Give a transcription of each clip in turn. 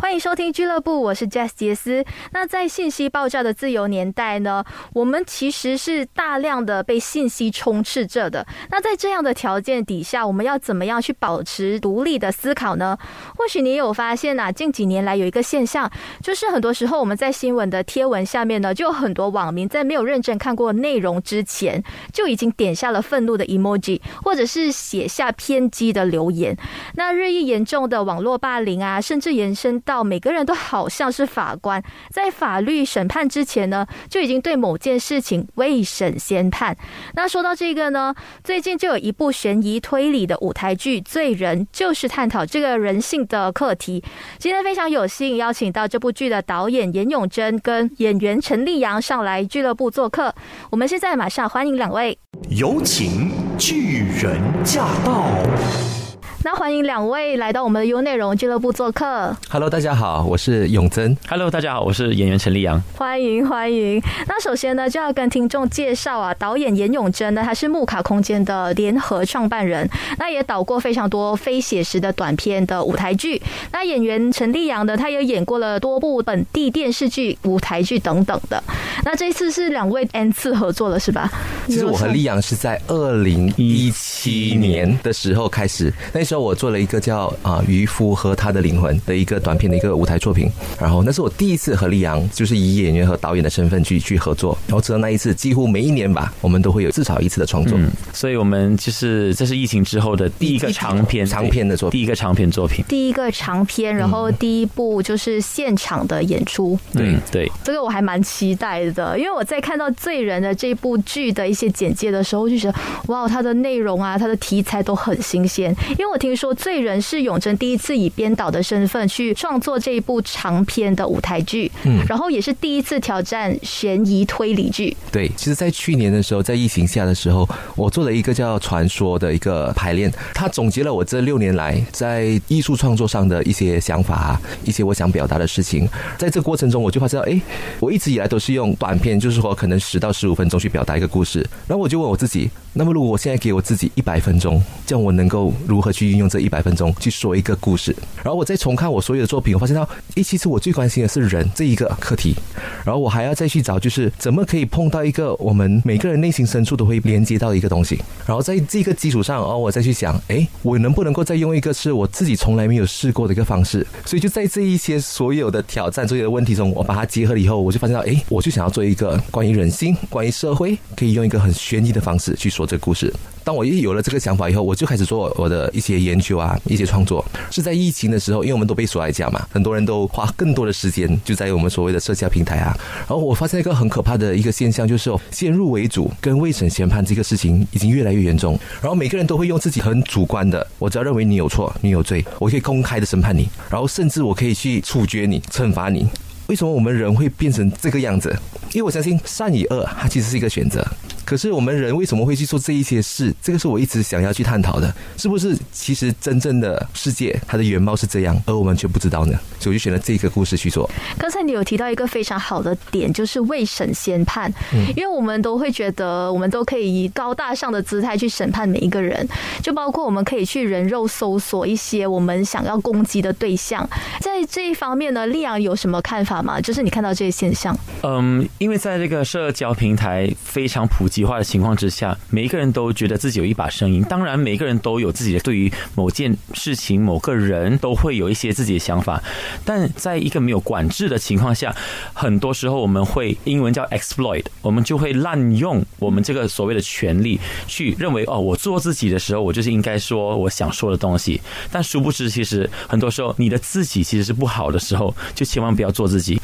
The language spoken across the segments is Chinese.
欢迎收听俱乐部，我是 Jess 杰斯。那在信息爆炸的自由年代呢，我们其实是大量的被信息充斥着的。那在这样的条件底下，我们要怎么样去保持独立的思考呢？或许你有发现啊，近几年来有一个现象，就是很多时候我们在新闻的贴文下面呢，就有很多网民在没有认真看过内容之前，就已经点下了愤怒的 emoji，或者是写下偏激的留言。那日益严重的网络霸凌啊，甚至延伸到每个人都好像是法官，在法律审判之前呢，就已经对某件事情未审先判。那说到这个呢，最近就有一部悬疑推理的舞台剧《罪人》，就是探讨这个人性的课题。今天非常有幸邀请到这部剧的导演严永贞跟演员陈立阳上来俱乐部做客。我们现在马上欢迎两位，有请巨人驾到。那欢迎两位来到我们的优内容俱乐部做客。Hello，大家好，我是永贞。Hello，大家好，我是演员陈立阳。欢迎欢迎。那首先呢，就要跟听众介绍啊，导演严永贞呢，他是木卡空间的联合创办人，那也导过非常多非写实的短片的舞台剧。那演员陈立阳呢，他也演过了多部本地电视剧、舞台剧等等的。那这次是两位 N 次合作了，是吧？其实我和丽阳是在二零一七年的时候开始，那时候我做了一个叫啊渔夫和他的灵魂的一个短片的一个舞台作品，然后那是我第一次和丽阳就是以演员和导演的身份去去合作，然后直到那一次，几乎每一年吧，我们都会有至少一次的创作。嗯，所以我们就是这是疫情之后的第一个长篇长篇的作品第一个长篇作品。第一个长篇，然后第一部就是现场的演出。对嗯对，这个我还蛮期待的，因为我在看到《罪人》的这部剧的一些简介的时候，就觉得哇，它的内容啊，它的题材都很新鲜。因为我听说《罪人》是永贞第一次以编导的身份去创作这一部长篇的舞台剧，嗯然后也是第一次挑战悬疑推理剧。对，其实，在去年的时候，在疫情下的时候，我做了一个叫《传说》的一个排练，它总结了我这六年来在艺术创作上的一些想法啊，一些我想表达的事情。在这个过程中，我就发现到，哎，我一直以来都是用短片，就是说可能十到十五分钟去表达一个故事。然后我就问我自己，那么如果我现在给我自己一百分钟，这样我能够如何去运用这一百分钟去说一个故事？然后我再重看我所有的作品，我发现到，诶，其实我最关心的是人这一个课题。然后我还要再去找，就是怎么可以碰到一个我们每个人内心深处都会连接到的一个东西。然后在这个基础上，哦，我再去想，诶，我能不能够再用一个是我自己从来没有试过的一个方式？所以就在这一些所有的挑战、所有的问题中，我把它结合了以后，我就发现到，诶，我就想要做一个关于人性、关于社会，可以用一个很悬疑的方式去说这故事。当我一有了这个想法以后，我就开始做我的一些研究啊，一些创作。是在疫情的时候，因为我们都被锁在家嘛，很多人都花更多的时间就在我们所谓的社交平台啊。然后我发现一个很可怕的一个现象，就是先入为主跟未审先判这个事情已经越来越严重。然后每个人都会用自己很主观的，我只要认为你有错，你有罪，我可以公开的审判你，然后甚至我可以去处决你、惩罚你。为什么我们人会变成这个样子？因为我相信善与恶，它其实是一个选择。可是我们人为什么会去做这一些事？这个是我一直想要去探讨的，是不是其实真正的世界它的原貌是这样，而我们却不知道呢？所以我就选了这个故事去做。刚才你有提到一个非常好的点，就是未审先判，嗯因为我们都会觉得我们都可以以高大上的姿态去审判每一个人，就包括我们可以去人肉搜索一些我们想要攻击的对象。在这一方面呢，丽阳有什么看法吗？就是你看到这些现象，嗯，因为在这个社交平台非常普及化的情况之下，每一个人都觉得自己有一把声音。当然，每个人都有自己的对于某件事情、某个人都会有一些自己的想法，但在一个没有管制的情况下，很多时候我们会英文叫 exploit，我们就会滥用我们这个所谓的权利，去认为哦，我做自己的时候，我就是应该说我想说的东西。但殊不知，其实很多时候你的自己其实是不好的时候，就千万不要做自己。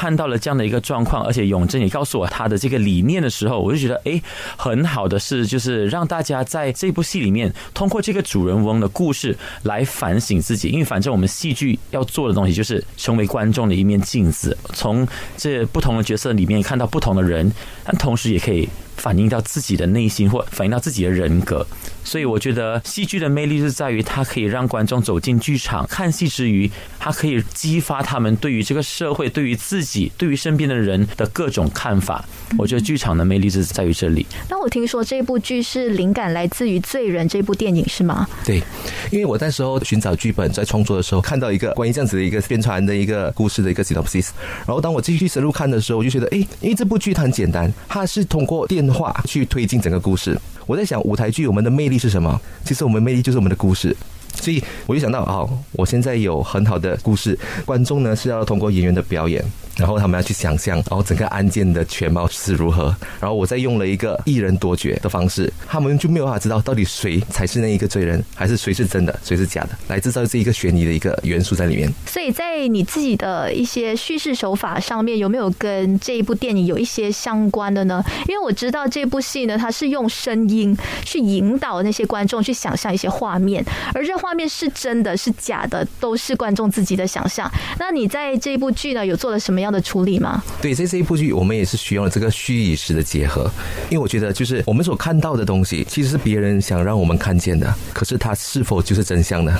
看到了这样的一个状况，而且永贞也告诉我他的这个理念的时候，我就觉得，哎，很好的是，就是让大家在这部戏里面，通过这个主人翁的故事来反省自己，因为反正我们戏剧要做的东西就是成为观众的一面镜子，从这不同的角色里面看到不同的人，但同时也可以。反映到自己的内心或反映到自己的人格。所以我觉得戏剧的魅力是在于它可以让观众走进剧场看戏之余，它可以激发他们对于这个社会、对于自己、对于身边的人的各种看法。我觉得剧场的魅力是在于这里。那我听说这部剧是灵感来自于《罪人》这部电影，是吗？对，因为我那时候寻找剧本在创作的时候，看到一个关于这样子的一个宣传的一个故事的一个 synopsis，然后当我继续深入看的时候，我就觉得，哎，因为这部剧它很简单，它是通过电话去推进整个故事。我在想，舞台剧我们的魅力是什么？其实我们魅力就是我们的故事。所以我就想到，哦，我现在有很好的故事，观众呢是要通过演员的表演。然后他们要去想象，然后整个案件的全貌是如何。然后我再用了一个一人夺角的方式，他们就没有办法知道到底谁才是那一个罪人，还是谁是真的，谁是假的，来制造这一个悬疑的一个元素在里面。所以在你自己的一些叙事手法上面，有没有跟这一部电影有一些相关的呢？因为我知道这部戏呢，它是用声音去引导那些观众去想象一些画面，而这画面是真的是假的，都是观众自己的想象。那你在这部剧呢，有做了什么样？的处理吗？对，在这一部剧，我们也是需要这个虚与实的结合，因为我觉得，就是我们所看到的东西，其实是别人想让我们看见的，可是它是否就是真相呢？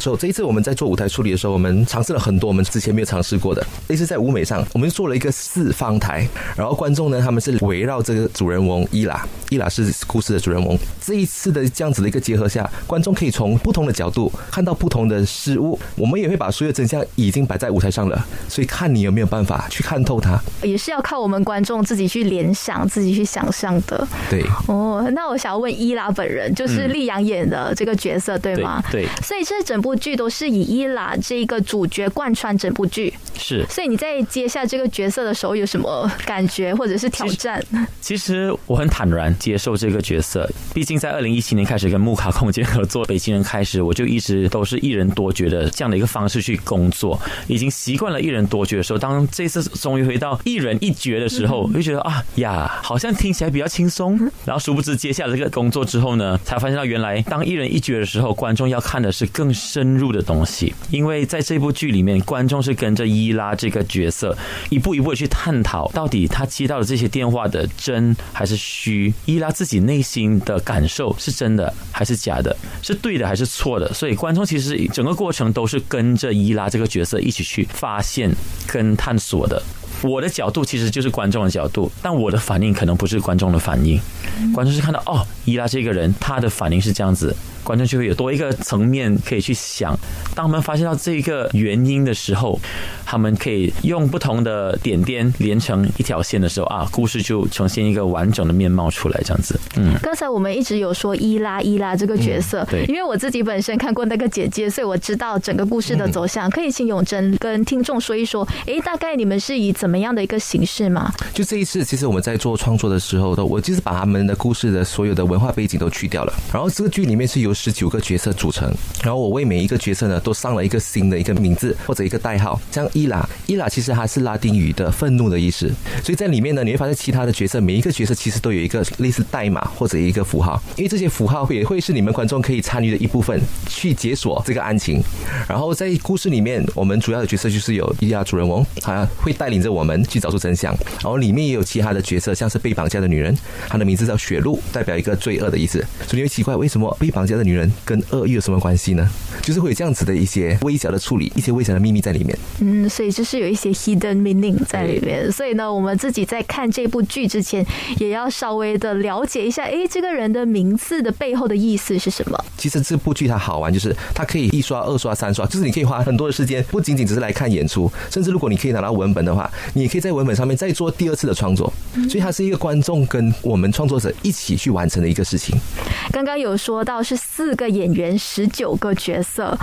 所以这一次我们在做舞台处理的时候，我们尝试了很多我们之前没有尝试过的，类似在舞美上，我们做了一个四方台，然后观众呢，他们是围绕这个主人翁伊拉，伊拉是故事的主人翁。这一次的这样子的一个结合下，观众可以从不同的角度看到不同的事物，我们也会把所有真相已经摆在舞台上了，所以看你有没有办法。去看透它，也是要靠我们观众自己去联想、自己去想象的。对，哦，那我想要问伊拉本人，就是丽阳演的这个角色，对吗？对。所以这整部剧都是以伊拉这一个主角贯穿整部剧。是。所以你在接下这个角色的时候有什么感觉或者是挑战？其实我很坦然接受这个角色，毕竟在二零一七年开始跟木卡空间合作，北京人开始，我就一直都是一人多角的这样的一个方式去工作，已经习惯了一人多角的时候，当这次终于回到一人一角的时候，我就觉得啊呀，好像听起来比较轻松。然后殊不知接下来这个工作之后呢，才发现到原来当一人一角的时候，观众要看的是更深入的东西。因为在这部剧里面，观众是跟着伊拉这个角色一步一步的去探讨，到底他接到的这些电话的真还是虚，伊拉自己内心的感受是真的还是假的，是对的还是错的。所以观众其实整个过程都是跟着伊拉这个角色一起去发现跟探索。锁的。我的角度其实就是观众的角度，但我的反应可能不是观众的反应。观众是看到哦，伊拉这个人他的反应是这样子。观众就会有多一个层面可以去想。当我们发现到这个原因的时候，他们可以用不同的点点连成一条线的时候啊，故事就呈现一个完整的面貌出来。这样子，嗯。刚才我们一直有说伊拉伊拉这个角色，对，因为我自己本身看过那个姐姐，所以我知道整个故事的走向。可以请永贞跟听众说一说，哎，大概你们是以怎么样的一个形式吗？就这一次，其实我们在做创作的时候，都我就是把他们的故事的所有的文化背景都去掉了。然后这个剧里面是由十九个角色组成，然后我为每一个角色呢都上了一个新的一个名字或者一个代号，像伊拉，伊拉其实还是拉丁语的愤怒的意思，所以在里面呢你会发现其他的角色每一个角色其实都有一个类似代码或者一个符号，因为这些符号也会是你们观众可以参与的一部分，去解锁这个案情。然后在故事里面，我们主要的角色就是有伊拉主人翁，他会带领着我们去找出真相。然后里面也有其他的角色，像是被绑架的女人，她的名字叫雪露，代表一个罪恶的意思。所以你会奇怪为什么被绑架的女人。跟恶又有什么关系呢？就是会有这样子的一些微小的处理，一些微小的秘密在里面。嗯，所以就是有一些 hidden meaning 在里面。所以呢，我们自己在看这部剧之前，也要稍微的了解一下，哎，这个人的名字的背后的意思是什么？其实这部剧它好玩，就是它可以一刷、二刷、三刷，就是你可以花很多的时间，不仅仅只是来看演出，甚至如果你可以拿到文本的话，你可以在文本上面再做第二次的创作。所以它是一个观众跟我们创作者一起去完成的一个事情。刚刚有说到是四个。演员十九个角色，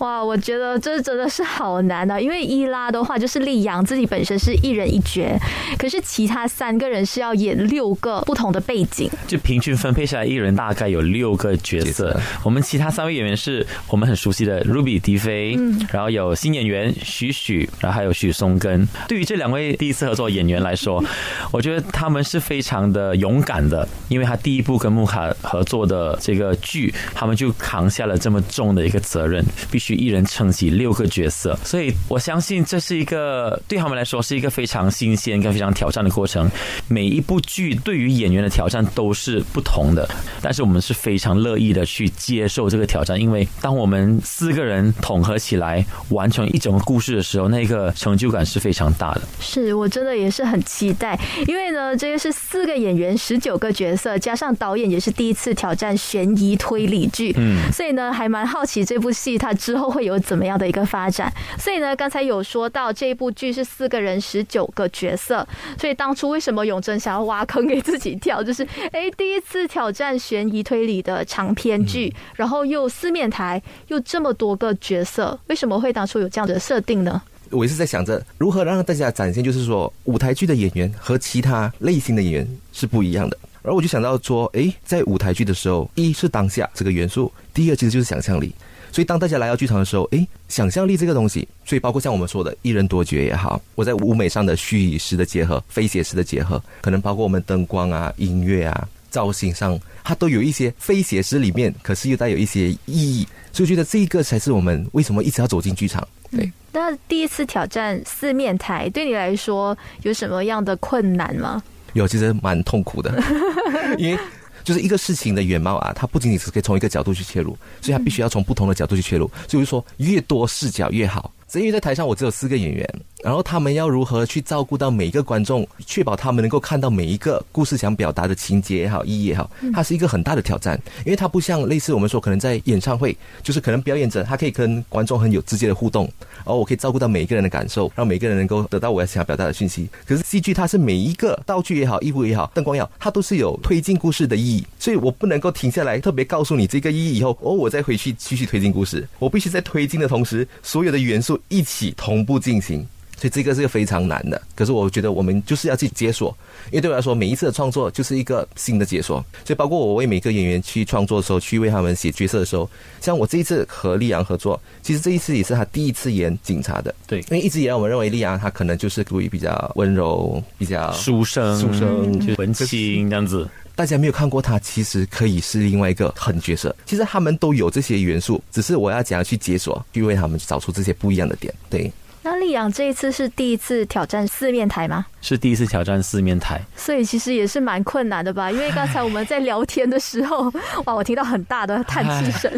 哇！我觉得这真的是好难啊。因为伊拉的话就是丽阳自己本身是一人一角，可是其他三个人是要演六个不同的背景，就平均分配下来，一人大概有六个角色。我们其他三位演员是我们很熟悉的 Ruby 迪飞，然后有新演员许许，然后还有许松根。对于这两两位第一次合作演员来说，我觉得他们是非常的勇敢的，因为他第一部跟穆卡合作的这个剧，他们就扛下了这么重的一个责任，必须一人撑起六个角色，所以我相信这是一个对他们来说是一个非常新鲜跟非常挑战的过程。每一部剧对于演员的挑战都是不同的，但是我们是非常乐意的去接受这个挑战，因为当我们四个人统合起来完成一整个故事的时候，那个成就感是非常大的。是我真的也是很期待，因为呢，这个是四个演员，十九个角色，加上导演也是第一次挑战悬疑推理剧，嗯，所以呢，还蛮好奇这部戏它之后会有怎么样的一个发展。所以呢，刚才有说到这一部剧是四个人，十九个角色，所以当初为什么永贞想要挖坑给自己跳，就是哎，第一次挑战悬疑推理的长篇剧，然后又四面台，又这么多个角色，为什么会当初有这样的设定呢？我也是在想着如何让大家展现，就是说舞台剧的演员和其他类型的演员是不一样的。而我就想到说，诶，在舞台剧的时候，一是当下这个元素，第二其实就是想象力。所以当大家来到剧场的时候，诶，想象力这个东西，所以包括像我们说的一人多角也好，我在舞美上的虚拟式的结合、非写实的结合，可能包括我们灯光啊、音乐啊、造型上，它都有一些非写实里面，可是又带有一些意义。所以我觉得这一个才是我们为什么一直要走进剧场。对。那第一次挑战四面台，对你来说有什么样的困难吗？有，其实蛮痛苦的，因为就是一个事情的原貌啊，它不仅仅是可以从一个角度去切入，所以它必须要从不同的角度去切入，就是说越多视角越好。因为在台上我只有四个演员，然后他们要如何去照顾到每一个观众，确保他们能够看到每一个故事想表达的情节也好、意义也好，它是一个很大的挑战。因为它不像类似我们说可能在演唱会，就是可能表演者他可以跟观众很有直接的互动，然后我可以照顾到每一个人的感受，让每个人能够得到我要想要表达的讯息。可是戏剧它是每一个道具也好、衣服也好、灯光也好，它都是有推进故事的意义，所以我不能够停下来特别告诉你这个意义以后，哦，我再回去继续推进故事。我必须在推进的同时，所有的元素一起同。步进行，所以这个是个非常难的。可是我觉得我们就是要去解锁，因为对我来说，每一次的创作就是一个新的解锁。所以包括我为每个演员去创作的时候，去为他们写角色的时候，像我这一次和丽阳合作，其实这一次也是他第一次演警察的。对，因为一直以来我们认为丽阳他可能就是属于比较温柔、比较书生、书生、文青这样子。大家没有看过他，其实可以是另外一个狠角色。其实他们都有这些元素，只是我要怎样去解锁，去为他们找出这些不一样的点。对。那丽阳这一次是第一次挑战四面台吗？是第一次挑战四面台，所以其实也是蛮困难的吧？因为刚才我们在聊天的时候，哇，我听到很大的叹气声。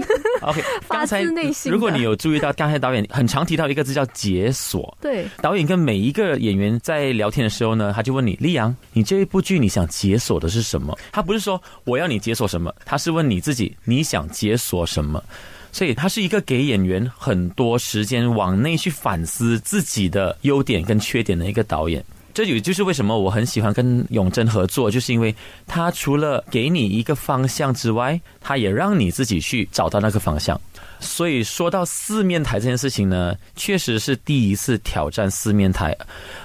OK，发自内心。如果你有注意到，刚才导演很常提到一个字叫解锁。对，导演跟每一个演员在聊天的时候呢，他就问你：丽阳，你这一部剧你想解锁的是什么？他不是说我要你解锁什么，他是问你自己你想解锁什么。所以他是一个给演员很多时间往内去反思自己的优点跟缺点的一个导演。这也就是为什么我很喜欢跟永贞合作，就是因为他除了给你一个方向之外，他也让你自己去找到那个方向。所以说到四面台这件事情呢，确实是第一次挑战四面台。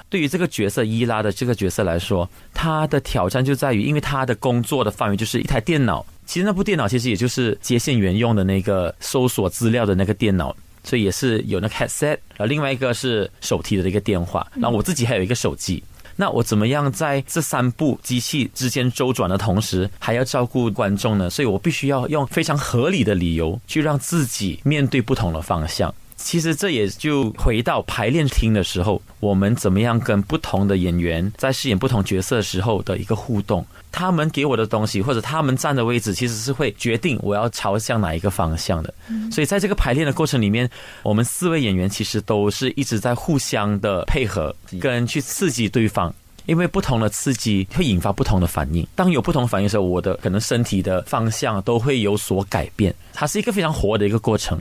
对于这个角色伊拉的这个角色来说，他的挑战就在于，因为他的工作的范围就是一台电脑。其实那部电脑其实也就是接线员用的那个搜索资料的那个电脑，所以也是有那 headset，然后另外一个是手提的一个电话，然后我自己还有一个手机。那我怎么样在这三部机器之间周转的同时，还要照顾观众呢？所以我必须要用非常合理的理由去让自己面对不同的方向。其实这也就回到排练厅的时候，我们怎么样跟不同的演员在饰演不同角色的时候的一个互动。他们给我的东西，或者他们站的位置，其实是会决定我要朝向哪一个方向的。所以在这个排练的过程里面，我们四位演员其实都是一直在互相的配合，跟去刺激对方。因为不同的刺激会引发不同的反应。当有不同反应的时候，我的可能身体的方向都会有所改变。它是一个非常活的一个过程。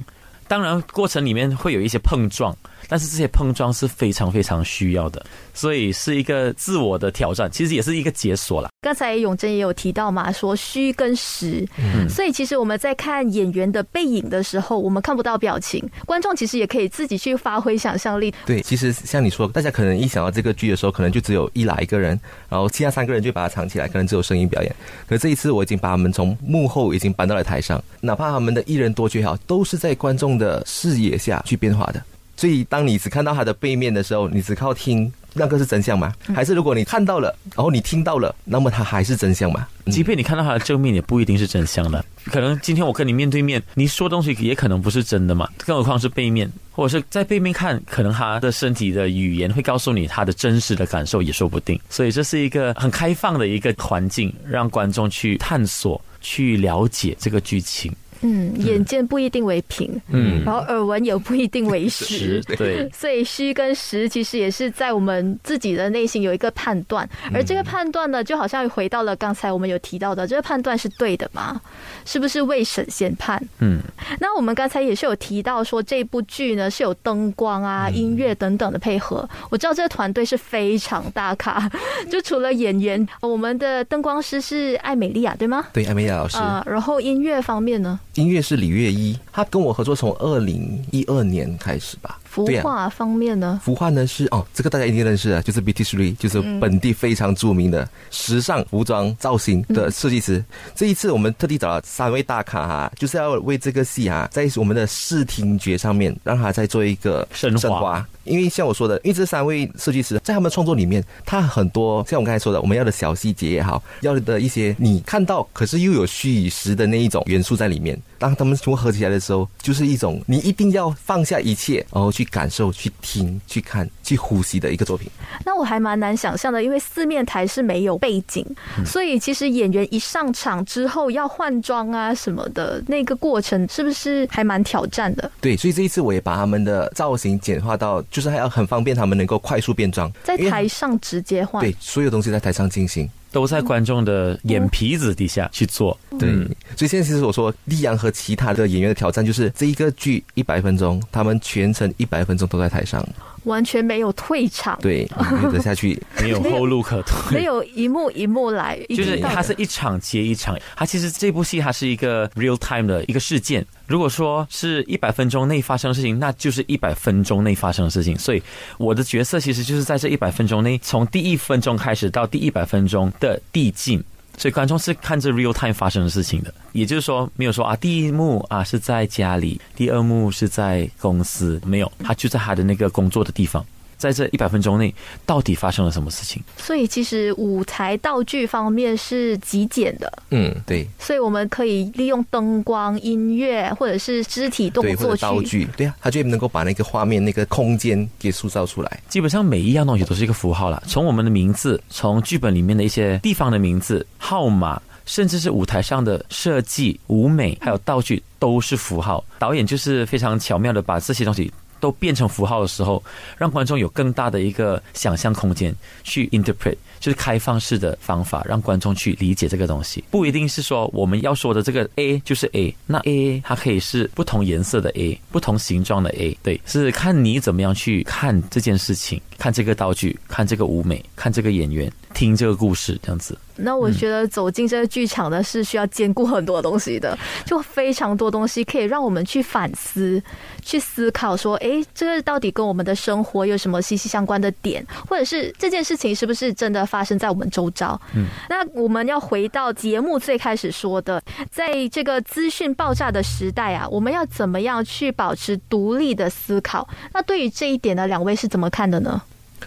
当然，过程里面会有一些碰撞，但是这些碰撞是非常非常需要的，所以是一个自我的挑战，其实也是一个解锁了。刚才永贞也有提到嘛，说虚跟实，所以其实我们在看演员的背影的时候，我们看不到表情，观众其实也可以自己去发挥想象力。对，其实像你说，大家可能一想到这个剧的时候，可能就只有一拉一个人，然后其他三个人就把它藏起来，可能只有声音表演。可这一次，我已经把他们从幕后已经搬到了台上，哪怕他们的一人多角好，都是在观众的视野下去变化的。所以，当你只看到他的背面的时候，你只靠听。那个是真相吗？还是如果你看到了，然后你听到了，那么它还是真相吗？嗯即便你看到它的正面，也不一定是真相的。可能今天我跟你面对面，你说东西也可能不是真的嘛，更何况是背面，或者是在背面看，可能他的身体的语言会告诉你他的真实的感受，也说不定。所以这是一个很开放的一个环境，让观众去探索、去了解这个剧情。嗯，眼见不一定为凭，嗯然后耳闻也不一定为实。对，所以虚跟实其实也是在我们自己的内心有一个判断，而这个判断呢，就好像回到了刚才我们有提到的，这个判断是对的吗？是不是未审先判？嗯，那我们刚才也是有提到说，这部剧呢是有灯光啊、音乐等等的配合。我知道这个团队是非常大咖，就除了演员，我们的灯光师是艾美丽亚，对吗？对，艾美丽亚老师，啊、然后音乐方面呢，音乐是李月一，他跟我合作从二零一二年开始吧。服化方面呢，服化呢是哦，这个大家一定认识的，就是 BT Three，就是本地非常著名的时尚服装造型的设计师。这一次我们特地找了三位大咖哈，就是要为这个戏啊，在我们的视听觉上面让他再做一个升华。因为像我说的，因为这三位设计师在他们创作里面，他很多像我刚才说的，我们要的小细节也好，要的一些你看到可是又有虚与实的那一种元素在里面。当他们全部合起来的时候，就是一种你一定要放下一切，然后去感受、去听、去看、去呼吸的一个作品。那我还蛮难想象的，因为四面台是没有背景，所以其实演员一上场之后要换装啊什么的，那个过程是不是还蛮挑战的？对，所以这一次我也把他们的造型简化到，就是还要很方便他们能够快速变装，在台上直接换，对所有东西在台上进行。都在观众的眼皮子底下去做。对，所以现在其实我说丽阳和其他的演员的挑战就是这一个剧一百分钟，他们全程一百分钟都在台上，完全没有退场，对，没有得下去。没有后路可退，没有一幕一幕来，就是它是一场接一场，它其实这部戏它是一个 real time 的一个事件。如果说是一百分钟内发生的事情，那就是一百分钟内发生的事情。所以我的角色其实就是在这一百分钟内，从第一分钟开始到第一百分钟的递进。所以观众是看着 real time 发生的事情的，也就是说没有说啊，第一幕啊是在家里，第二幕是在公司，没有，他就在他的那个工作的地方，在这一百分钟内到底发生了什么事情？所以其实舞台道具方面是极简的，嗯，对所以我们可以利用灯光、音乐或者是肢体动作道具，对啊，他就能够把那个画面、那个空间给塑造出来。基本上每一样东西都是一个符号了，从我们的名字，从剧本里面的一些地方的名字、号码，甚至是舞台上的设计、舞美，还有道具，都是符号。导演就是非常巧妙的把这些东西。都变成符号的时候，让观众有更大的一个想象空间去 interpret，就是开放式的方法，让观众去理解这个东西。不一定是说我们要说的这个 A 就是 A，那 A 它可以是不同颜色的 A，不同形状的 A，对，是看你怎么样去看这件事情，看这个道具，看这个舞美，看这个演员，听这个故事，这样子。那我觉得走进这个剧场呢，是需要兼顾很多东西的，就非常多东西可以让我们去反思、去思考，说，哎，这个到底跟我们的生活有什么息息相关的点，或者是这件事情是不是真的发生在我们周遭？嗯，那我们要回到节目最开始说的，在这个资讯爆炸的时代啊，我们要怎么样去保持独立的思考？那对于这一点呢，两位是怎么看的呢？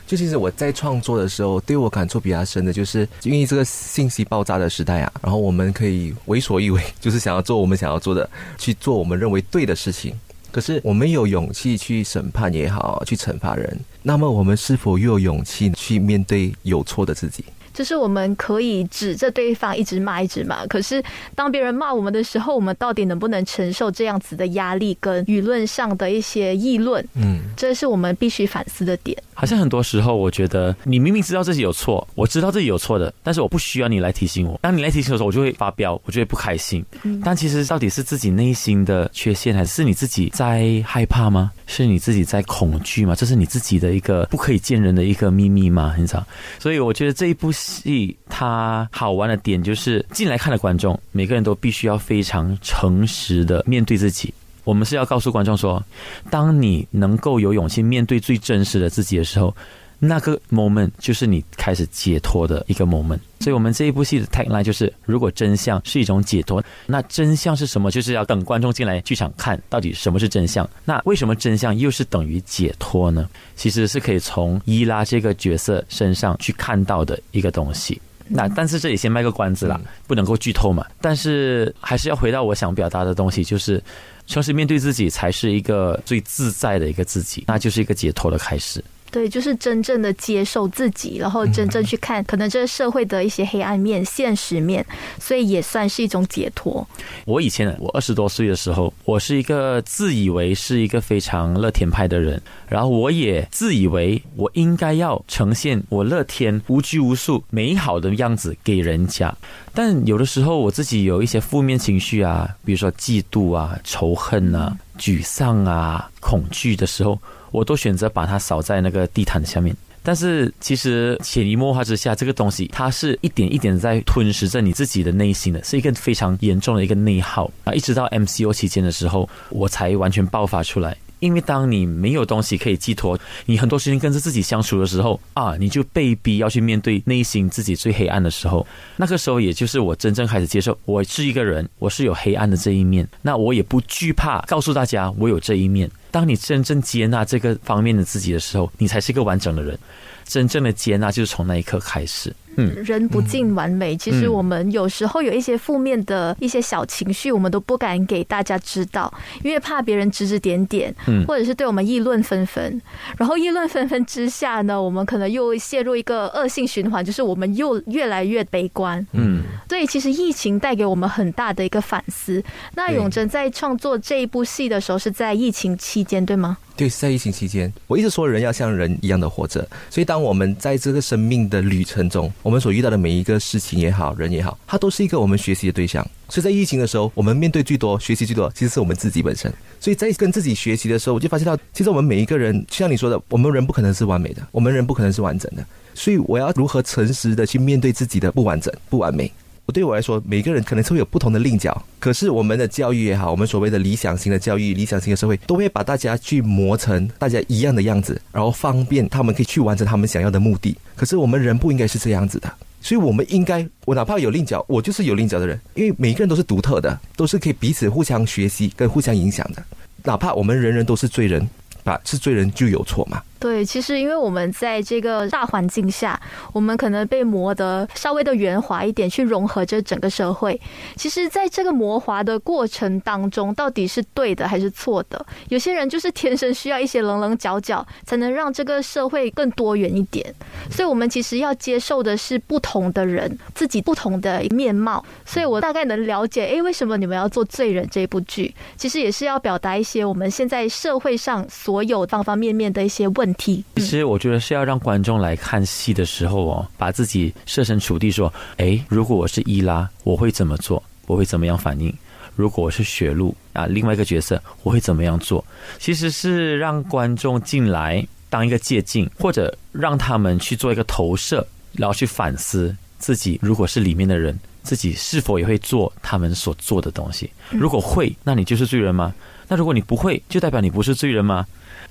就其实我在创作的时候，对我感触比较深的就是，因为这个信息爆炸的时代啊，然后我们可以为所欲为，就是想要做我们想要做的，去做我们认为对的事情。可是我们有勇气去审判也好，去惩罚人，那么我们是否又有勇气去面对有错的自己？就是我们可以指着对方一直骂一直骂，可是当别人骂我们的时候，我们到底能不能承受这样子的压力跟舆论上的一些议论？嗯，这是我们必须反思的点。好像很多时候，我觉得你明明知道自己有错，我知道自己有错的，但是我不需要你来提醒我。当你来提醒的时候，我就会发飙，我就会不开心。但其实到底是自己内心的缺陷，还是你自己在害怕吗？是你自己在恐惧吗？这是你自己的一个不可以见人的一个秘密吗？很少。所以我觉得这一部戏它好玩的点就是进来看的观众，每个人都必须要非常诚实的面对自己。我们是要告诉观众说，当你能够有勇气面对最真实的自己的时候，那个 moment 就是你开始解脱的一个 moment。所以我们这一部戏的 tagline 就是：如果真相是一种解脱，那真相是什么？就是要等观众进来剧场看到底什么是真相。那为什么真相又是等于解脱呢？其实是可以从伊拉这个角色身上去看到的一个东西。那但是这里先卖个关子啦，不能够剧透嘛。但是还是要回到我想表达的东西，就是诚实面对自己才是一个最自在的一个自己，那就是一个解脱的开始。对，就是真正的接受自己，然后真正去看可能这个社会的一些黑暗面、现实面，所以也算是一种解脱。我以前我二十多岁的时候，我是一个自以为是一个非常乐天派的人，然后我也自以为我应该要呈现我乐天、无拘无束、美好的样子给人家。但有的时候我自己有一些负面情绪啊，比如说嫉妒啊、仇恨啊、沮丧啊、恐惧的时候。我都选择把它扫在那个地毯下面，但是其实潜移默化之下，这个东西它是一点一点在吞噬着你自己的内心的，是一个非常严重的一个内耗啊！一直到 MCO 期间的时候，我才完全爆发出来。因为当你没有东西可以寄托，你很多事情跟着自己相处的时候啊，你就被逼要去面对内心自己最黑暗的时候。那个时候，也就是我真正开始接受，我是一个人，我是有黑暗的这一面。那我也不惧怕告诉大家我有这一面。当你真正接纳这个方面的自己的时候，你才是一个完整的人。真正的接纳就是从那一刻开始。嗯，人不尽完美。其实我们有时候有一些负面的一些小情绪，我们都不敢给大家知道，因为怕别人指指点点，嗯，或者是对我们议论纷纷。然后议论纷纷之下呢，我们可能又陷入一个恶性循环，就是我们又越来越悲观。嗯，所以其实疫情带给我们很大的一个反思。那永贞在创作这一部戏的时候，是在疫情期间，对吗？对，在疫情期间，我一直说人要像人一样的活着。所以，当我们在这个生命的旅程中，我们所遇到的每一个事情也好，人也好，它都是一个我们学习的对象。所以在疫情的时候，我们面对最多、学习最多，其实是我们自己本身。所以在跟自己学习的时候，我就发现到，其实我们每一个人，就像你说的，我们人不可能是完美的，我们人不可能是完整的。所以，我要如何诚实的去面对自己的不完整、不完美？对我来说，每个人可能是会有不同的棱角。可是我们的教育也好，我们所谓的理想型的教育、理想型的社会，都会把大家去磨成大家一样的样子，然后方便他们可以去完成他们想要的目的。可是我们人不应该是这样子的，所以我们应该，我哪怕有另角，我就是有另角的人，因为每个人都是独特的，都是可以彼此互相学习跟互相影响的。哪怕我们人人都是罪人，啊，是罪人就有错嘛？对，其实因为我们在这个大环境下，我们可能被磨得稍微的圆滑一点，去融合这整个社会。其实，在这个磨滑的过程当中，到底是对的还是错的？有些人就是天生需要一些棱棱角角，才能让这个社会更多元一点。所以，我们其实要接受的是不同的人，自己不同的面貌。所以我大概能了解，哎，为什么你们要做《罪人》这部剧？其实也是要表达一些我们现在社会上所有方方面面的一些问。其实我觉得是要让观众来看戏的时候哦，把自己设身处地说：哎，如果我是伊拉，我会怎么做？我会怎么样反应？如果我是雪露啊，另外一个角色，我会怎么样做？其实是让观众进来当一个借镜，或者让他们去做一个投射，然后去反思自己，如果是里面的人，自己是否也会做他们所做的东西？如果会，那你就是罪人吗？那如果你不会，就代表你不是罪人吗？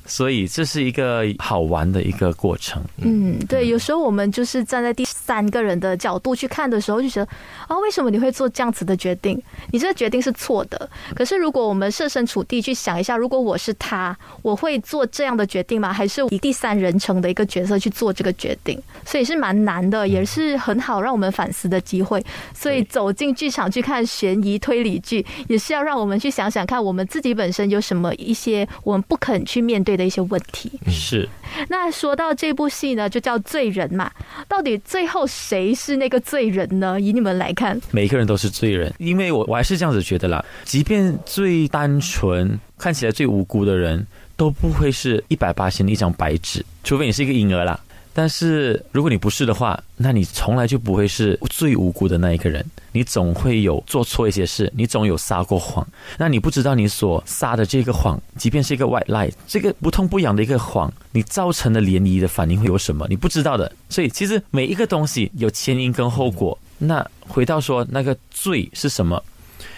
所以这是一个好玩的一个过程。嗯，对，有时候我们就是站在第三个人的角度去看的时候，就觉得啊，为什么你会做这样子的决定？你这个决定是错的。可是如果我们设身处地去想一下，如果我是他，我会做这样的决定吗？还是以第三人称的一个角色去做这个决定？所以是蛮难的，也是很好让我们反思的机会。所以走进剧场去看悬疑推理剧，也是要让我们去想想看，我们自己本身有什么一些我们不肯去面对。的一些问题是，那说到这部戏呢，就叫罪人嘛。到底最后谁是那个罪人呢？以你们来看，每个人都是罪人，因为我我还是这样子觉得啦。即便最单纯、看起来最无辜的人，都不会是一百八十一张白纸，除非你是一个婴儿啦。但是如果你不是的话，那你从来就不会是最无辜的那一个人。你总会有做错一些事，你总有撒过谎。那你不知道你所撒的这个谎，即便是一个 white lie，这个不痛不痒的一个谎，你造成的涟漪的反应会有什么？你不知道的。所以其实每一个东西有前因跟后果。那回到说那个罪是什么？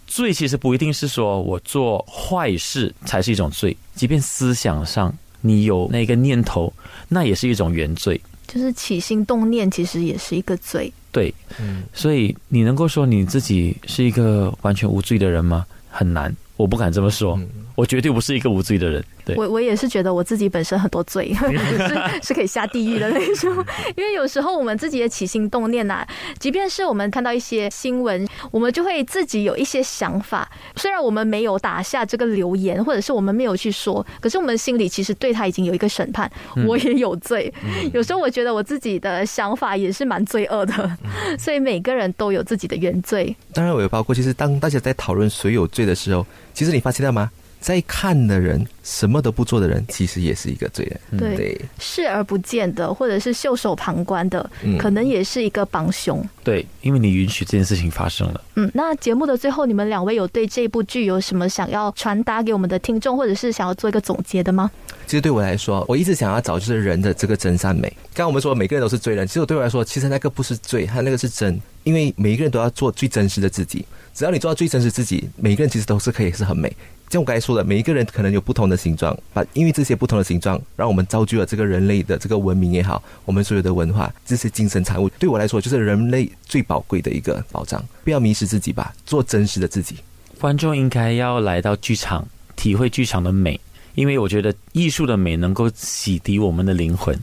罪其实不一定是说我做坏事才是一种罪，即便思想上。你有那个念头，那也是一种原罪。就是起心动念其实也是一个罪。对，嗯，所以你能够说你自己是一个完全无罪的人吗？很难，我不敢这么说，嗯我绝对不是一个无罪的人。对，我我也是觉得我自己本身很多罪，是是可以下地狱的那种。因为有时候我们自己也起心动念呐、即便是我们看到一些新闻，我们就会自己有一些想法。虽然我们没有打下这个留言，或者是我们没有去说，可是我们心里其实对他已经有一个审判，我也有罪。有时候我觉得我自己的想法也是蛮罪恶的，所以每个人都有自己的原罪。当然，我也包括，其实当大家在讨论谁有罪的时候，其实你发现了吗？在看的人，什么都不做的人，其实也是一个罪人。对，对，视而不见的，或者是袖手旁观的，嗯可能也是一个帮凶。对，因为你允许这件事情发生了。嗯，那节目的最后，你们两位有对这部剧有什么想要传达给我们的听众，或者是想要做一个总结的吗？其实对我来说，我一直想要找就是人的这个真善美。刚刚我们说每个人都是罪人，其实我对我来说，其实那个不是罪，他那个是真，因为每一个人都要做最真实的自己。只要你做到最真实自己，每一个人其实都是可以是很美。像我刚才说的，每一个人可能有不同的形状，把因为这些不同的形状，让我们造就了这个人类的这个文明也好，我们所有的文化这些精神产物，对我来说就是人类最宝贵的一个保障。不要迷失自己吧，做真实的自己。观众应该要来到剧场，体会剧场的美，因为我觉得艺术的美能够洗涤我们的灵魂。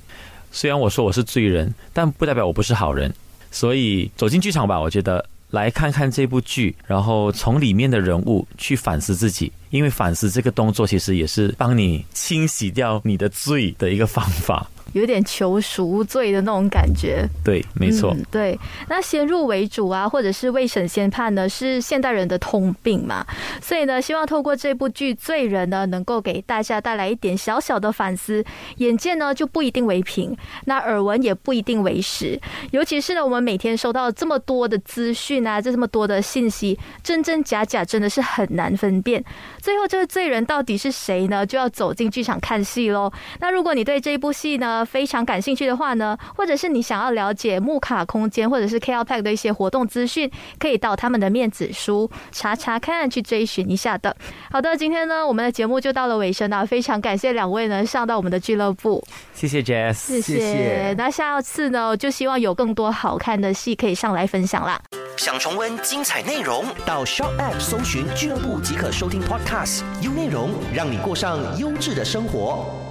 虽然我说我是罪人，但不代表我不是好人。所以走进剧场吧，我觉得来看看这部剧，然后从里面的人物去反思自己，因为反思这个动作其实也是帮你清洗掉你的罪的一个方法。有点求赎罪的那种感觉。对，没错。嗯，对。那先入为主啊，或者是未审先判呢，是现代人的通病嘛。所以呢，希望透过这部剧《罪人》呢，能够给大家带来一点小小的反思。眼见呢就不一定为凭，那耳闻也不一定为实。尤其是呢，我们每天收到这么多的资讯啊，这么多的信息，真真假假真的是很难分辨。最后这个罪人到底是谁呢？就要走进剧场看戏喽。那如果你对这一部戏呢非常感兴趣的话呢，或者是你想要了解木卡空间或者是 KL Pack 的一些活动资讯，可以到他们的面子书查查看，去追寻一下的。好的，今天呢我们的节目就到了尾声了，非常感谢两位呢上到我们的俱乐部，谢谢 Jess，。谢谢谢那下次呢，就希望有更多好看的戏可以上来分享啦。想重温精彩内容，到 Shop App 搜寻俱乐部即可收听 Podcast，优内容让你过上优质的生活。